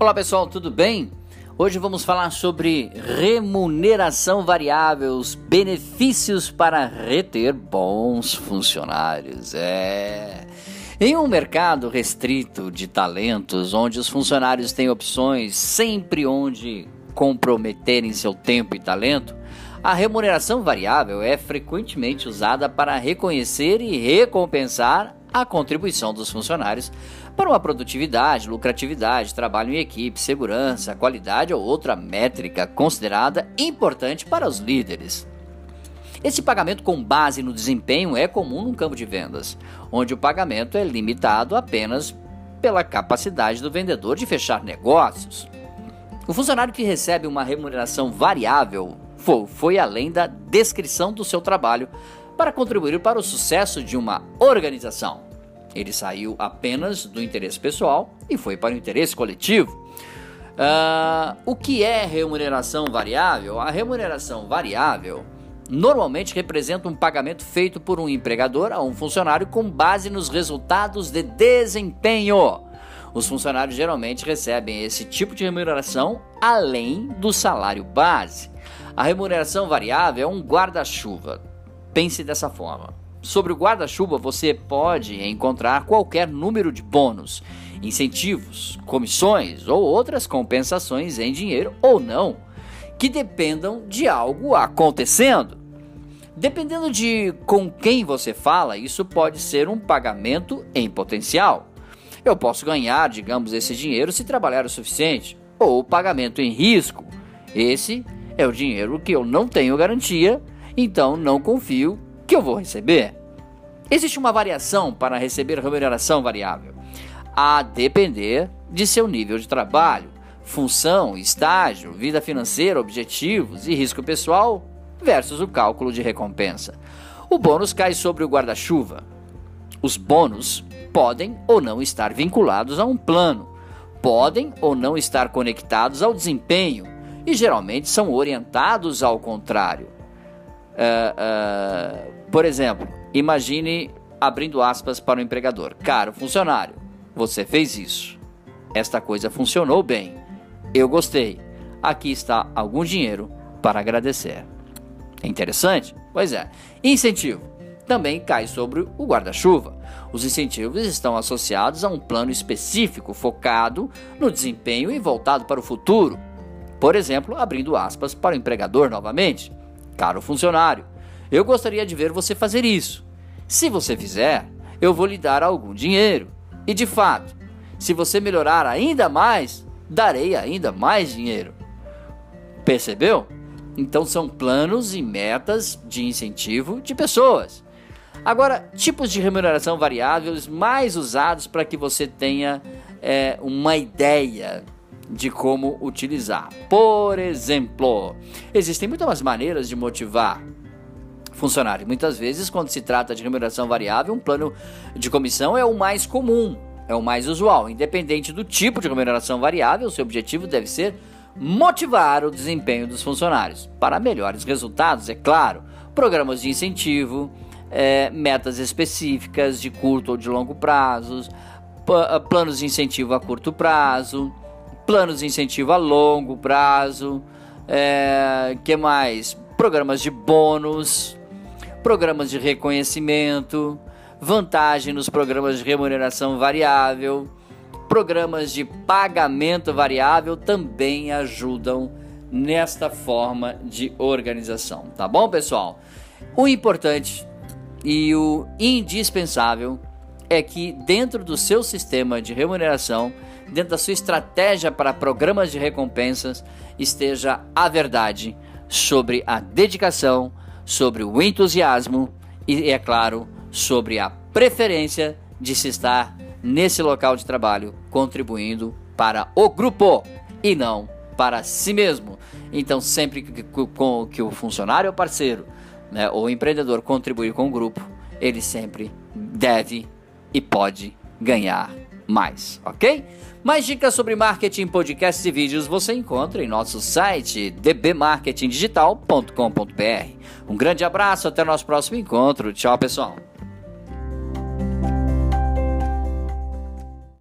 Olá pessoal, tudo bem? Hoje vamos falar sobre remuneração variável, os benefícios para reter bons funcionários. É. Em um mercado restrito de talentos, onde os funcionários têm opções sempre onde comprometerem seu tempo e talento, a remuneração variável é frequentemente usada para reconhecer e recompensar a contribuição dos funcionários para uma produtividade, lucratividade, trabalho em equipe, segurança, qualidade ou outra métrica considerada importante para os líderes. Esse pagamento com base no desempenho é comum no campo de vendas, onde o pagamento é limitado apenas pela capacidade do vendedor de fechar negócios. O funcionário que recebe uma remuneração variável foi além da descrição do seu trabalho para contribuir para o sucesso de uma organização. Ele saiu apenas do interesse pessoal e foi para o interesse coletivo. Uh, o que é remuneração variável? A remuneração variável normalmente representa um pagamento feito por um empregador a um funcionário com base nos resultados de desempenho. Os funcionários geralmente recebem esse tipo de remuneração além do salário base. A remuneração variável é um guarda-chuva Pense dessa forma. Sobre o guarda-chuva, você pode encontrar qualquer número de bônus, incentivos, comissões ou outras compensações em dinheiro ou não, que dependam de algo acontecendo. Dependendo de com quem você fala, isso pode ser um pagamento em potencial. Eu posso ganhar, digamos, esse dinheiro se trabalhar o suficiente, ou pagamento em risco. Esse é o dinheiro que eu não tenho garantia então não confio que eu vou receber. Existe uma variação para receber remuneração variável, a depender de seu nível de trabalho, função, estágio, vida financeira, objetivos e risco pessoal versus o cálculo de recompensa. O bônus cai sobre o guarda-chuva. Os bônus podem ou não estar vinculados a um plano, podem ou não estar conectados ao desempenho e geralmente são orientados ao contrário. Uh, por exemplo, imagine abrindo aspas para o empregador: Caro funcionário, você fez isso. Esta coisa funcionou bem. Eu gostei. Aqui está algum dinheiro para agradecer. É interessante? Pois é. Incentivo também cai sobre o guarda-chuva. Os incentivos estão associados a um plano específico focado no desempenho e voltado para o futuro. Por exemplo, abrindo aspas para o empregador novamente. Caro funcionário, eu gostaria de ver você fazer isso. Se você fizer, eu vou lhe dar algum dinheiro. E de fato, se você melhorar ainda mais, darei ainda mais dinheiro. Percebeu? Então são planos e metas de incentivo de pessoas. Agora, tipos de remuneração variáveis mais usados para que você tenha é, uma ideia de como utilizar. Por exemplo, existem muitas maneiras de motivar funcionário. Muitas vezes, quando se trata de remuneração variável, um plano de comissão é o mais comum, é o mais usual. Independente do tipo de remuneração variável, seu objetivo deve ser motivar o desempenho dos funcionários para melhores resultados, é claro. Programas de incentivo, é, metas específicas de curto ou de longo prazos, planos de incentivo a curto prazo, planos de incentivo a longo prazo, é, que mais? Programas de bônus, programas de reconhecimento, vantagem nos programas de remuneração variável, programas de pagamento variável também ajudam nesta forma de organização, tá bom, pessoal? O importante e o indispensável é que dentro do seu sistema de remuneração dentro da sua estratégia para programas de recompensas, esteja a verdade sobre a dedicação, sobre o entusiasmo e, é claro, sobre a preferência de se estar nesse local de trabalho contribuindo para o grupo e não para si mesmo. Então, sempre que, que, o funcionário ou parceiro né, ou empreendedor contribuir com o grupo, ele sempre deve e pode ganhar mais, ok? Mais dicas sobre marketing, podcasts e vídeos você encontra em nosso site dbmarketingdigital.com.br. Um grande abraço, até o nosso próximo encontro. Tchau, pessoal.